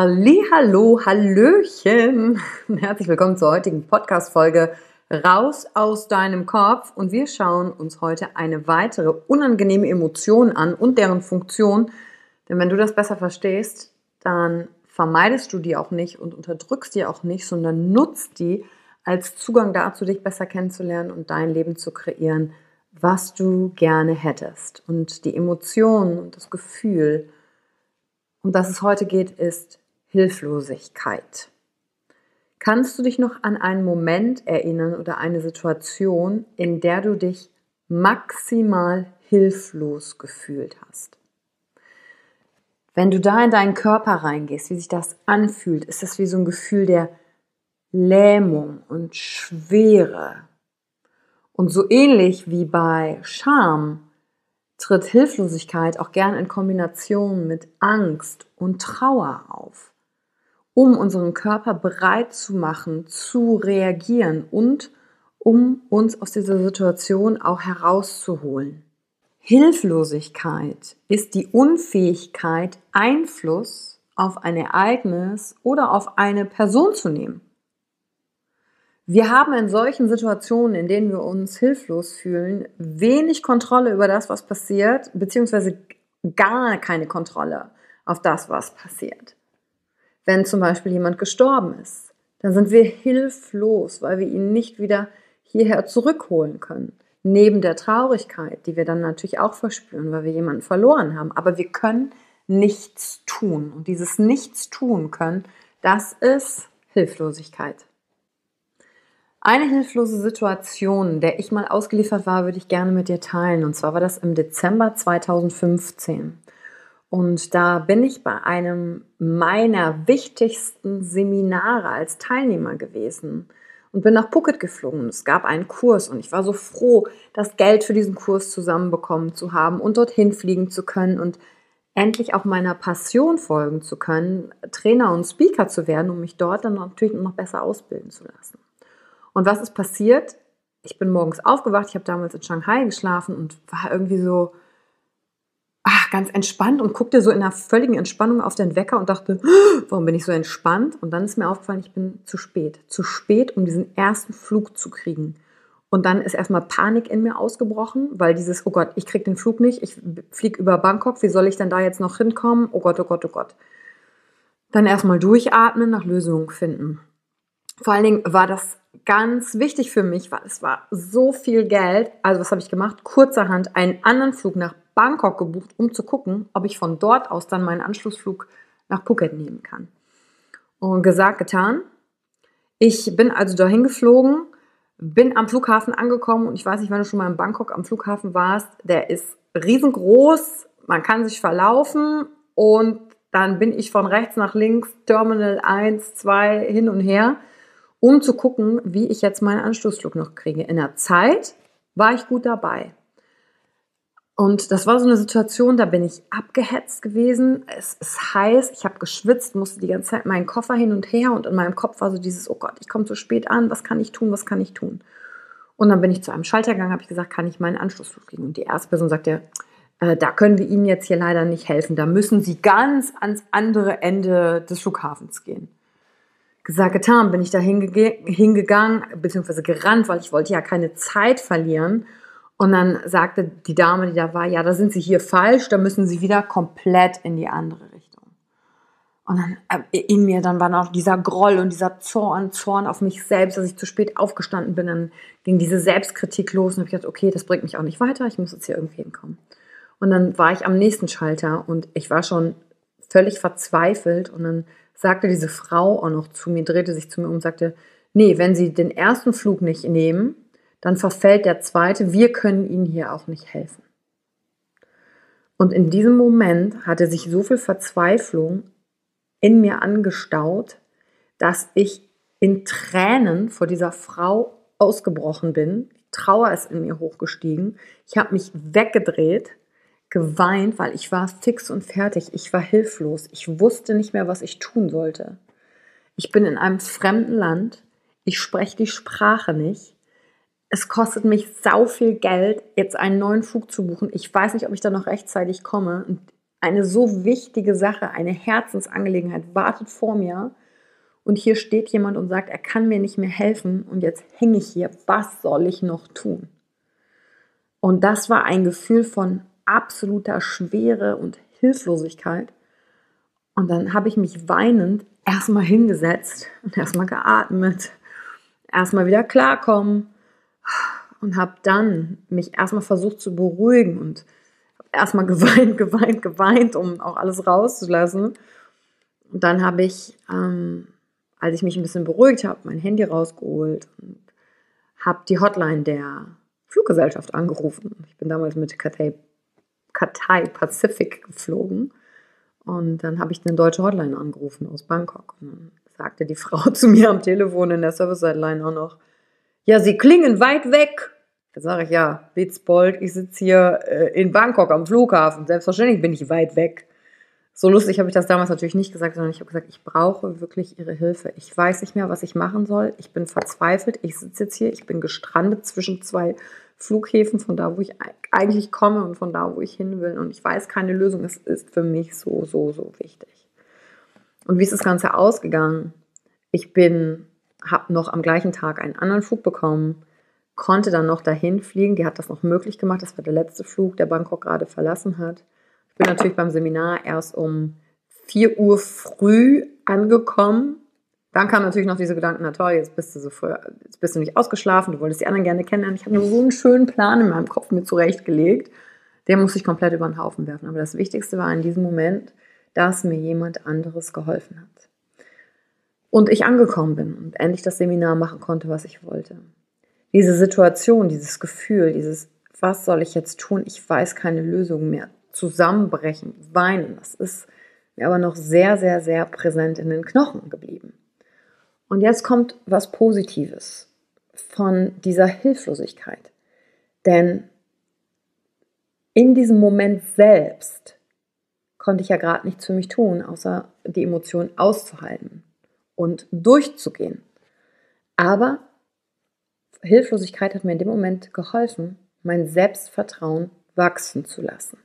Hallo, hallöchen. Herzlich willkommen zur heutigen Podcast Folge Raus aus deinem Kopf und wir schauen uns heute eine weitere unangenehme Emotion an und deren Funktion. Denn wenn du das besser verstehst, dann vermeidest du die auch nicht und unterdrückst die auch nicht, sondern nutzt die als Zugang dazu, dich besser kennenzulernen und dein Leben zu kreieren, was du gerne hättest. Und die Emotion und das Gefühl, um das es heute geht, ist Hilflosigkeit. Kannst du dich noch an einen Moment erinnern oder eine Situation, in der du dich maximal hilflos gefühlt hast? Wenn du da in deinen Körper reingehst, wie sich das anfühlt, ist das wie so ein Gefühl der Lähmung und Schwere. Und so ähnlich wie bei Scham tritt Hilflosigkeit auch gern in Kombination mit Angst und Trauer auf um unseren Körper bereit zu machen, zu reagieren und um uns aus dieser Situation auch herauszuholen. Hilflosigkeit ist die Unfähigkeit, Einfluss auf ein Ereignis oder auf eine Person zu nehmen. Wir haben in solchen Situationen, in denen wir uns hilflos fühlen, wenig Kontrolle über das, was passiert, beziehungsweise gar keine Kontrolle auf das, was passiert. Wenn zum Beispiel jemand gestorben ist, dann sind wir hilflos, weil wir ihn nicht wieder hierher zurückholen können. Neben der Traurigkeit, die wir dann natürlich auch verspüren, weil wir jemanden verloren haben. Aber wir können nichts tun. Und dieses Nichts tun können, das ist Hilflosigkeit. Eine hilflose Situation, der ich mal ausgeliefert war, würde ich gerne mit dir teilen. Und zwar war das im Dezember 2015. Und da bin ich bei einem meiner wichtigsten Seminare als Teilnehmer gewesen und bin nach Phuket geflogen. Es gab einen Kurs und ich war so froh, das Geld für diesen Kurs zusammenbekommen zu haben und dorthin fliegen zu können und endlich auch meiner Passion folgen zu können, Trainer und Speaker zu werden, um mich dort dann natürlich noch besser ausbilden zu lassen. Und was ist passiert? Ich bin morgens aufgewacht, ich habe damals in Shanghai geschlafen und war irgendwie so, ganz entspannt und guckte so in einer völligen Entspannung auf den Wecker und dachte, warum bin ich so entspannt? Und dann ist mir aufgefallen, ich bin zu spät. Zu spät, um diesen ersten Flug zu kriegen. Und dann ist erstmal Panik in mir ausgebrochen, weil dieses, oh Gott, ich krieg den Flug nicht, ich fliege über Bangkok, wie soll ich denn da jetzt noch hinkommen? Oh Gott, oh Gott, oh Gott. Dann erstmal durchatmen, nach Lösungen finden. Vor allen Dingen war das ganz wichtig für mich, weil es war so viel Geld. Also was habe ich gemacht? Kurzerhand einen anderen Flug nach Bangkok gebucht, um zu gucken, ob ich von dort aus dann meinen Anschlussflug nach Phuket nehmen kann. Und gesagt, getan. Ich bin also dahin geflogen, bin am Flughafen angekommen und ich weiß nicht, wenn du schon mal in Bangkok am Flughafen warst, der ist riesengroß, man kann sich verlaufen und dann bin ich von rechts nach links, Terminal 1, 2 hin und her um zu gucken, wie ich jetzt meinen Anschlussflug noch kriege. In der Zeit war ich gut dabei. Und das war so eine Situation, da bin ich abgehetzt gewesen. Es ist heiß, ich habe geschwitzt, musste die ganze Zeit meinen Koffer hin und her und in meinem Kopf war so dieses, oh Gott, ich komme zu spät an, was kann ich tun, was kann ich tun? Und dann bin ich zu einem Schalter gegangen, habe ich gesagt, kann ich meinen Anschlussflug kriegen? Und die erste Person sagte, äh, da können wir Ihnen jetzt hier leider nicht helfen, da müssen Sie ganz ans andere Ende des Flughafens gehen gesagt, getan, bin ich da hinge hingegangen, beziehungsweise gerannt, weil ich wollte ja keine Zeit verlieren. Und dann sagte die Dame, die da war, ja, da sind Sie hier falsch, da müssen Sie wieder komplett in die andere Richtung. Und dann äh, in mir, dann war noch dieser Groll und dieser Zorn, Zorn auf mich selbst, dass ich zu spät aufgestanden bin. Dann ging diese Selbstkritik los und habe gedacht, okay, das bringt mich auch nicht weiter, ich muss jetzt hier irgendwie hinkommen. Und dann war ich am nächsten Schalter und ich war schon völlig verzweifelt und dann sagte diese Frau auch noch zu mir, drehte sich zu mir um und sagte, nee, wenn Sie den ersten Flug nicht nehmen, dann verfällt der zweite, wir können Ihnen hier auch nicht helfen. Und in diesem Moment hatte sich so viel Verzweiflung in mir angestaut, dass ich in Tränen vor dieser Frau ausgebrochen bin. Trauer ist in mir hochgestiegen. Ich habe mich weggedreht geweint, weil ich war fix und fertig. Ich war hilflos. Ich wusste nicht mehr, was ich tun sollte. Ich bin in einem fremden Land. Ich spreche die Sprache nicht. Es kostet mich sau viel Geld, jetzt einen neuen Flug zu buchen. Ich weiß nicht, ob ich da noch rechtzeitig komme. Und eine so wichtige Sache, eine Herzensangelegenheit wartet vor mir. Und hier steht jemand und sagt, er kann mir nicht mehr helfen. Und jetzt hänge ich hier. Was soll ich noch tun? Und das war ein Gefühl von absoluter Schwere und Hilflosigkeit. Und dann habe ich mich weinend erstmal hingesetzt und erstmal geatmet, erstmal wieder klarkommen und habe dann mich erstmal versucht zu beruhigen und erstmal geweint, geweint, geweint, um auch alles rauszulassen. Und dann habe ich, ähm, als ich mich ein bisschen beruhigt habe, mein Handy rausgeholt und habe die Hotline der Fluggesellschaft angerufen. Ich bin damals mit Cathay Cathay Pacific geflogen. Und dann habe ich eine deutsche Hotline angerufen aus Bangkok. Und dann sagte die Frau zu mir am Telefon in der Service-Hotline auch noch, ja, Sie klingen weit weg. Da sage ich, ja, Witzbold, ich sitze hier äh, in Bangkok am Flughafen. Selbstverständlich bin ich weit weg. So lustig habe ich das damals natürlich nicht gesagt, sondern ich habe gesagt, ich brauche wirklich Ihre Hilfe. Ich weiß nicht mehr, was ich machen soll. Ich bin verzweifelt. Ich sitze jetzt hier. Ich bin gestrandet zwischen zwei Flughäfen, von da, wo ich eigentlich komme und von da, wo ich hin will. Und ich weiß keine Lösung. Es ist für mich so, so, so wichtig. Und wie ist das Ganze ausgegangen? Ich bin, habe noch am gleichen Tag einen anderen Flug bekommen, konnte dann noch dahin fliegen. Die hat das noch möglich gemacht. Das war der letzte Flug, der Bangkok gerade verlassen hat. Ich bin natürlich beim Seminar erst um 4 Uhr früh angekommen dann kam natürlich noch diese Gedanken, na toll, jetzt bist du so früh, jetzt bist du nicht ausgeschlafen, du wolltest die anderen gerne kennenlernen. Ich habe nur so einen schönen Plan in meinem Kopf mir zurechtgelegt. Den musste ich komplett über den Haufen werfen. Aber das Wichtigste war in diesem Moment, dass mir jemand anderes geholfen hat. Und ich angekommen bin und endlich das Seminar machen konnte, was ich wollte. Diese Situation, dieses Gefühl, dieses, was soll ich jetzt tun? Ich weiß keine Lösung mehr. Zusammenbrechen, weinen, das ist mir aber noch sehr, sehr, sehr präsent in den Knochen geblieben. Und jetzt kommt was Positives von dieser Hilflosigkeit. Denn in diesem Moment selbst konnte ich ja gerade nichts für mich tun, außer die Emotionen auszuhalten und durchzugehen. Aber Hilflosigkeit hat mir in dem Moment geholfen, mein Selbstvertrauen wachsen zu lassen,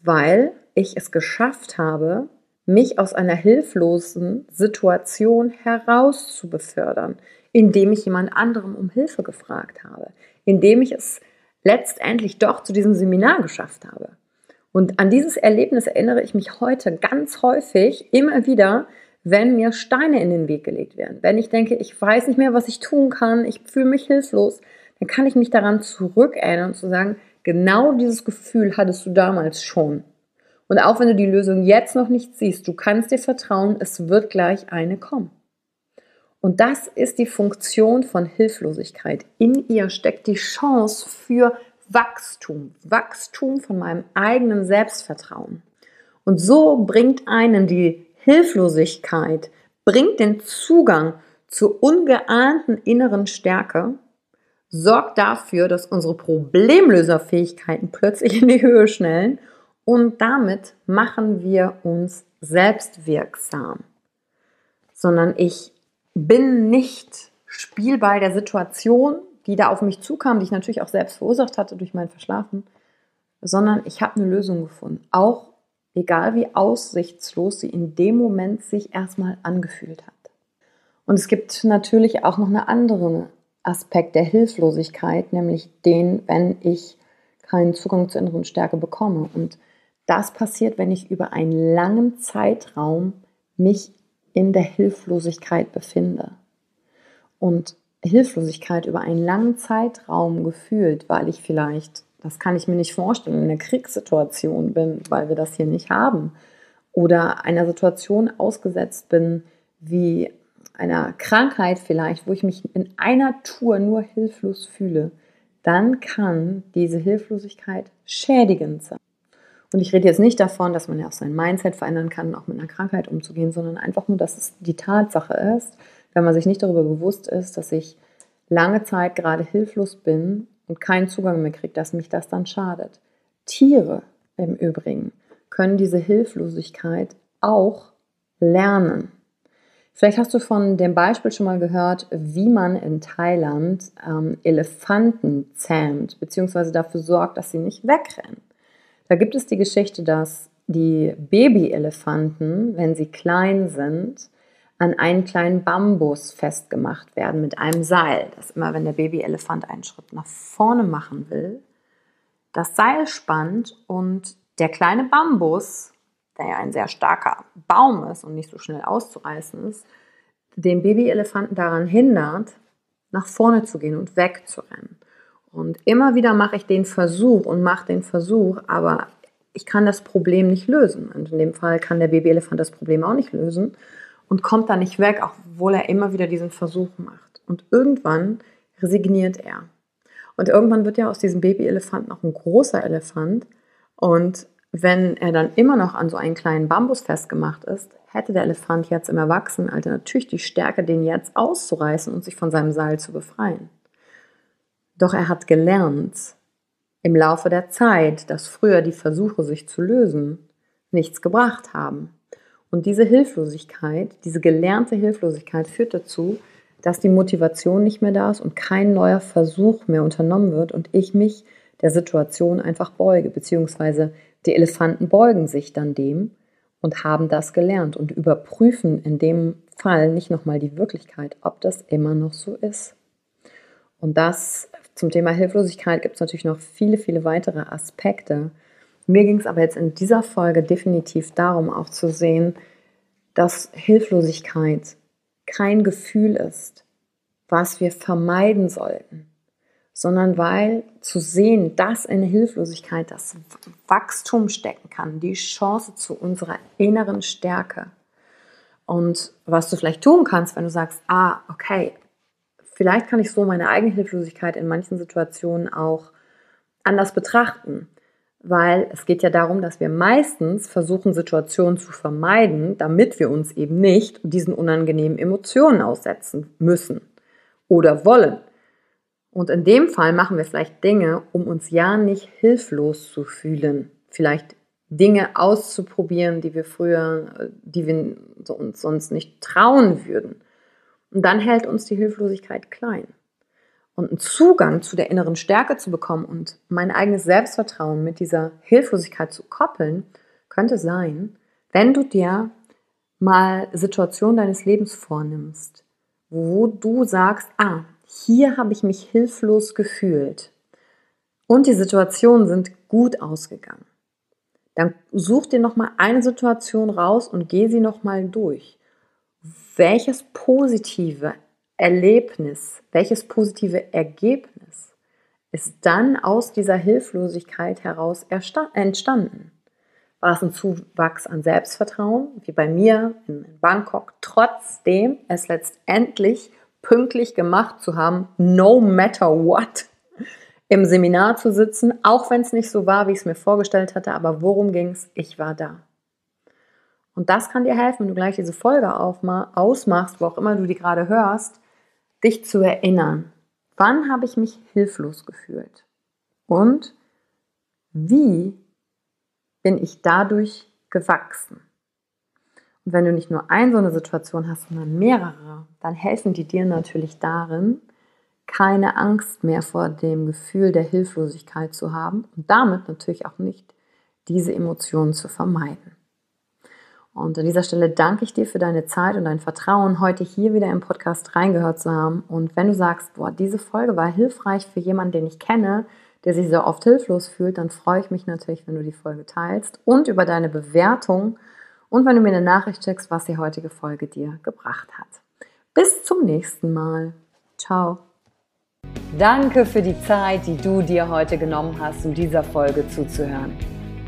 weil ich es geschafft habe, mich aus einer hilflosen Situation heraus zu befördern, indem ich jemand anderem um Hilfe gefragt habe, indem ich es letztendlich doch zu diesem Seminar geschafft habe. Und an dieses Erlebnis erinnere ich mich heute ganz häufig immer wieder, wenn mir Steine in den Weg gelegt werden. Wenn ich denke, ich weiß nicht mehr, was ich tun kann, ich fühle mich hilflos, dann kann ich mich daran zurückerinnern und zu sagen, genau dieses Gefühl hattest du damals schon. Und auch wenn du die Lösung jetzt noch nicht siehst, du kannst dir vertrauen, es wird gleich eine kommen. Und das ist die Funktion von Hilflosigkeit. In ihr steckt die Chance für Wachstum, Wachstum von meinem eigenen Selbstvertrauen. Und so bringt einen die Hilflosigkeit, bringt den Zugang zur ungeahnten inneren Stärke, sorgt dafür, dass unsere Problemlöserfähigkeiten plötzlich in die Höhe schnellen und damit machen wir uns selbstwirksam, sondern ich bin nicht Spielball der Situation, die da auf mich zukam, die ich natürlich auch selbst verursacht hatte durch mein Verschlafen, sondern ich habe eine Lösung gefunden. Auch egal wie aussichtslos sie in dem Moment sich erstmal angefühlt hat. Und es gibt natürlich auch noch einen anderen Aspekt der Hilflosigkeit, nämlich den, wenn ich keinen Zugang zur inneren Stärke bekomme. Und das passiert, wenn ich über einen langen Zeitraum mich in der Hilflosigkeit befinde. Und Hilflosigkeit über einen langen Zeitraum gefühlt, weil ich vielleicht, das kann ich mir nicht vorstellen, in einer Kriegssituation bin, weil wir das hier nicht haben, oder einer Situation ausgesetzt bin, wie einer Krankheit vielleicht, wo ich mich in einer Tour nur hilflos fühle, dann kann diese Hilflosigkeit schädigend sein. Und ich rede jetzt nicht davon, dass man ja auch sein Mindset verändern kann, auch mit einer Krankheit umzugehen, sondern einfach nur, dass es die Tatsache ist, wenn man sich nicht darüber bewusst ist, dass ich lange Zeit gerade hilflos bin und keinen Zugang mehr kriege, dass mich das dann schadet. Tiere im Übrigen können diese Hilflosigkeit auch lernen. Vielleicht hast du von dem Beispiel schon mal gehört, wie man in Thailand ähm, Elefanten zähmt, beziehungsweise dafür sorgt, dass sie nicht wegrennen. Da gibt es die Geschichte, dass die Babyelefanten, wenn sie klein sind, an einen kleinen Bambus festgemacht werden mit einem Seil, das immer, wenn der Babyelefant einen Schritt nach vorne machen will, das Seil spannt und der kleine Bambus, der ja ein sehr starker Baum ist und nicht so schnell auszureißen ist, den Babyelefanten daran hindert, nach vorne zu gehen und wegzurennen. Und immer wieder mache ich den Versuch und mache den Versuch, aber ich kann das Problem nicht lösen. Und in dem Fall kann der Babyelefant das Problem auch nicht lösen und kommt da nicht weg, obwohl er immer wieder diesen Versuch macht. Und irgendwann resigniert er. Und irgendwann wird ja aus diesem Babyelefant noch ein großer Elefant. Und wenn er dann immer noch an so einen kleinen Bambus festgemacht ist, hätte der Elefant jetzt im Erwachsenenalter natürlich die Stärke, den jetzt auszureißen und sich von seinem Seil zu befreien. Doch er hat gelernt im Laufe der Zeit, dass früher die Versuche, sich zu lösen, nichts gebracht haben. Und diese Hilflosigkeit, diese gelernte Hilflosigkeit führt dazu, dass die Motivation nicht mehr da ist und kein neuer Versuch mehr unternommen wird und ich mich der Situation einfach beuge, beziehungsweise die Elefanten beugen sich dann dem und haben das gelernt und überprüfen in dem Fall nicht nochmal die Wirklichkeit, ob das immer noch so ist. Und das zum Thema Hilflosigkeit gibt es natürlich noch viele, viele weitere Aspekte. Mir ging es aber jetzt in dieser Folge definitiv darum, auch zu sehen, dass Hilflosigkeit kein Gefühl ist, was wir vermeiden sollten, sondern weil zu sehen, dass in Hilflosigkeit das Wachstum stecken kann, die Chance zu unserer inneren Stärke. Und was du vielleicht tun kannst, wenn du sagst, ah, okay, vielleicht kann ich so meine eigene Hilflosigkeit in manchen Situationen auch anders betrachten weil es geht ja darum, dass wir meistens versuchen, Situationen zu vermeiden, damit wir uns eben nicht diesen unangenehmen Emotionen aussetzen müssen oder wollen. Und in dem Fall machen wir vielleicht Dinge, um uns ja nicht hilflos zu fühlen. Vielleicht Dinge auszuprobieren, die wir früher, die wir uns sonst nicht trauen würden. Und dann hält uns die Hilflosigkeit klein und einen Zugang zu der inneren Stärke zu bekommen und mein eigenes Selbstvertrauen mit dieser Hilflosigkeit zu koppeln, könnte sein, wenn du dir mal Situationen deines Lebens vornimmst, wo du sagst, ah, hier habe ich mich hilflos gefühlt und die Situationen sind gut ausgegangen. Dann such dir noch mal eine Situation raus und geh sie noch mal durch. Welches positive Erlebnis, welches positive Ergebnis ist dann aus dieser Hilflosigkeit heraus entstanden? War es ein Zuwachs an Selbstvertrauen, wie bei mir in Bangkok, trotzdem es letztendlich pünktlich gemacht zu haben, no matter what, im Seminar zu sitzen, auch wenn es nicht so war, wie ich es mir vorgestellt hatte, aber worum ging es? Ich war da. Und das kann dir helfen, wenn du gleich diese Folge ausmachst, wo auch immer du die gerade hörst, dich zu erinnern. Wann habe ich mich hilflos gefühlt? Und wie bin ich dadurch gewachsen? Und wenn du nicht nur eine so eine Situation hast, sondern mehrere, dann helfen die dir natürlich darin, keine Angst mehr vor dem Gefühl der Hilflosigkeit zu haben und damit natürlich auch nicht diese Emotionen zu vermeiden. Und an dieser Stelle danke ich dir für deine Zeit und dein Vertrauen, heute hier wieder im Podcast reingehört zu haben. Und wenn du sagst, boah, diese Folge war hilfreich für jemanden, den ich kenne, der sich so oft hilflos fühlt, dann freue ich mich natürlich, wenn du die Folge teilst und über deine Bewertung und wenn du mir eine Nachricht schickst, was die heutige Folge dir gebracht hat. Bis zum nächsten Mal. Ciao. Danke für die Zeit, die du dir heute genommen hast, um dieser Folge zuzuhören.